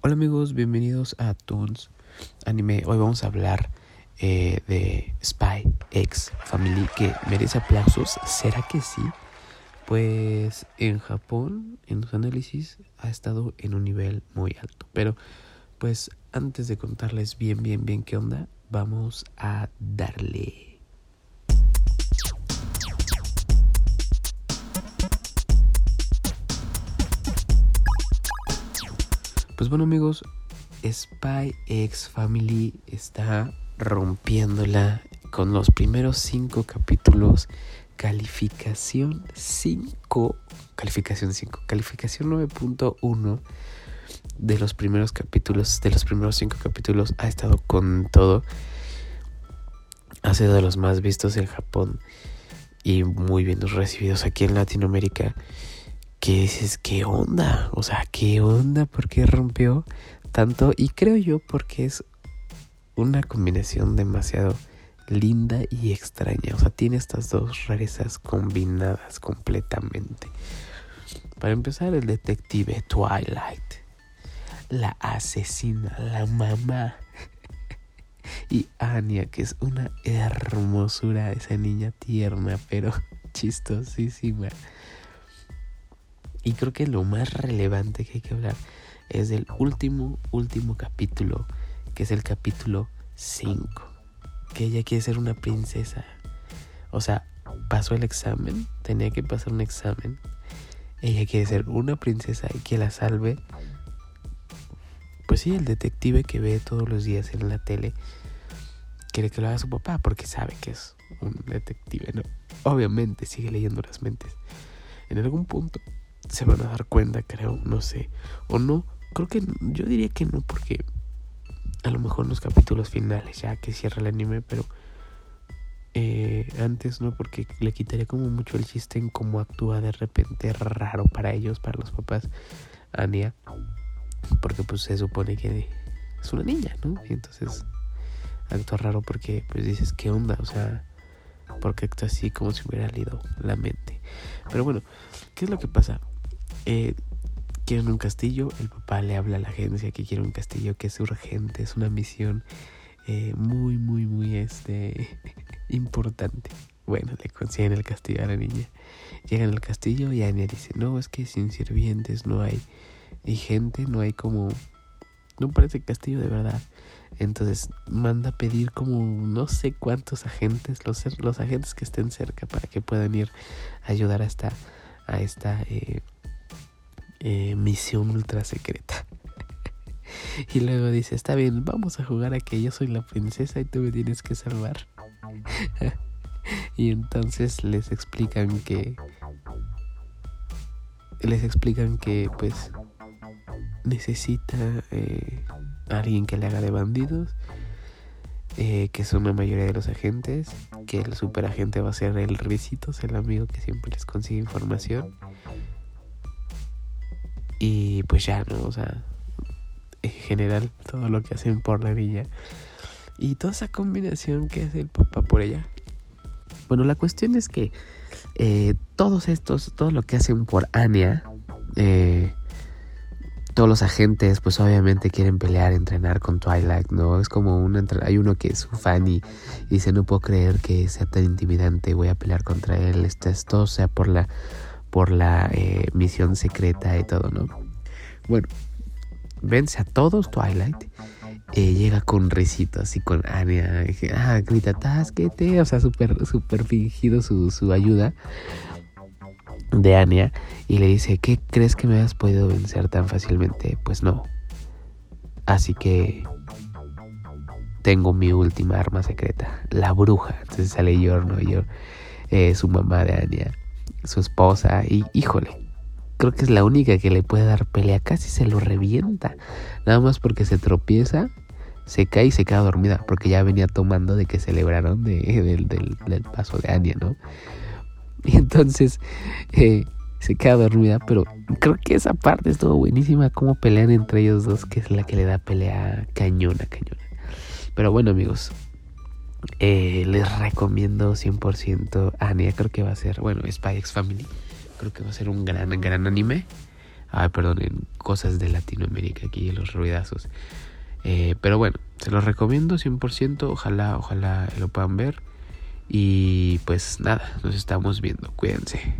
Hola amigos, bienvenidos a Toons Anime. Hoy vamos a hablar eh, de Spy X Family que merece aplausos. ¿Será que sí? Pues en Japón, en los análisis, ha estado en un nivel muy alto. Pero pues antes de contarles bien, bien, bien qué onda, vamos a darle. Pues bueno amigos, Spy X Family está rompiéndola con los primeros cinco capítulos. Calificación 5, calificación 5, calificación 9.1 de los primeros capítulos, de los primeros cinco capítulos ha estado con todo. Ha sido de los más vistos en Japón y muy bien recibidos aquí en Latinoamérica que dices, ¿qué onda? O sea, ¿qué onda? ¿Por qué rompió tanto? Y creo yo porque es una combinación demasiado linda y extraña. O sea, tiene estas dos rarezas combinadas completamente. Para empezar, el detective Twilight. La asesina, la mamá. y Anya, que es una hermosura, esa niña tierna, pero chistosísima. Y creo que lo más relevante que hay que hablar es del último, último capítulo, que es el capítulo 5. Que ella quiere ser una princesa. O sea, pasó el examen, tenía que pasar un examen. Ella quiere ser una princesa y que la salve. Pues sí, el detective que ve todos los días en la tele quiere que lo haga su papá porque sabe que es un detective, ¿no? Obviamente sigue leyendo las mentes. En algún punto se van a dar cuenta, creo, no sé. O no, creo que yo diría que no, porque a lo mejor en los capítulos finales, ya que cierra el anime, pero eh, antes no, porque le quitaría como mucho el chiste en cómo actúa de repente raro para ellos, para los papás, Ania, porque pues se supone que es una niña, ¿no? Y entonces actúa raro porque pues dices, ¿qué onda? O sea, porque actúa así como si hubiera leído la mente. Pero bueno, ¿qué es lo que pasa? Eh, quieren un castillo, el papá le habla a la agencia que quiere un castillo que es urgente, es una misión eh, muy, muy, muy este, importante. Bueno, le consiguen el castillo a la niña. Llegan al castillo y Anya dice, no, es que sin sirvientes no hay, y gente, no hay como, no parece castillo de verdad. Entonces manda a pedir como no sé cuántos agentes, los, los agentes que estén cerca para que puedan ir a ayudar a esta, a esta eh, eh, misión ultra secreta. y luego dice, está bien, vamos a jugar a que yo soy la princesa y tú me tienes que salvar. y entonces les explican que... Les explican que pues necesita eh, alguien que le haga de bandidos, eh, que son la mayoría de los agentes, que el superagente va a ser el Risitos, el amigo que siempre les consigue información. Y pues ya, ¿no? O sea, en general, todo lo que hacen por la niña. Y toda esa combinación que hace el papá por ella. Bueno, la cuestión es que eh, todos estos, todo lo que hacen por Anya, eh, todos los agentes pues obviamente quieren pelear, entrenar con Twilight, ¿no? Es como un hay uno que es su fan y, dice no puedo creer que sea tan intimidante, voy a pelear contra él, esto, esto sea por la por la eh, misión secreta y todo, ¿no? Bueno, vence a todos Twilight. Eh, llega con risitos y con Anya. Ah, grita, tásquete. O sea, súper, súper fingido su, su ayuda de Anya y le dice, ¿qué crees que me has podido vencer tan fácilmente? Pues no. Así que tengo mi última arma secreta, la bruja. Entonces sale Yorno, yo, eh, su mamá de Anya, su esposa y híjole. Creo que es la única que le puede dar pelea. Casi se lo revienta. Nada más porque se tropieza, se cae y se queda dormida. Porque ya venía tomando de que celebraron de, del, del paso de Anya, ¿no? Y entonces eh, se queda dormida, pero creo que esa parte estuvo buenísima, cómo pelean entre ellos dos, que es la que le da pelea cañona, cañona. Pero bueno amigos, eh, les recomiendo 100% Anya, creo que va a ser, bueno, Spy X Family, creo que va a ser un gran, gran anime. Ay, perdón, en cosas de Latinoamérica, aquí los ruidazos. Eh, pero bueno, se los recomiendo 100%, ojalá, ojalá lo puedan ver. Y pues nada, nos estamos viendo, cuídense.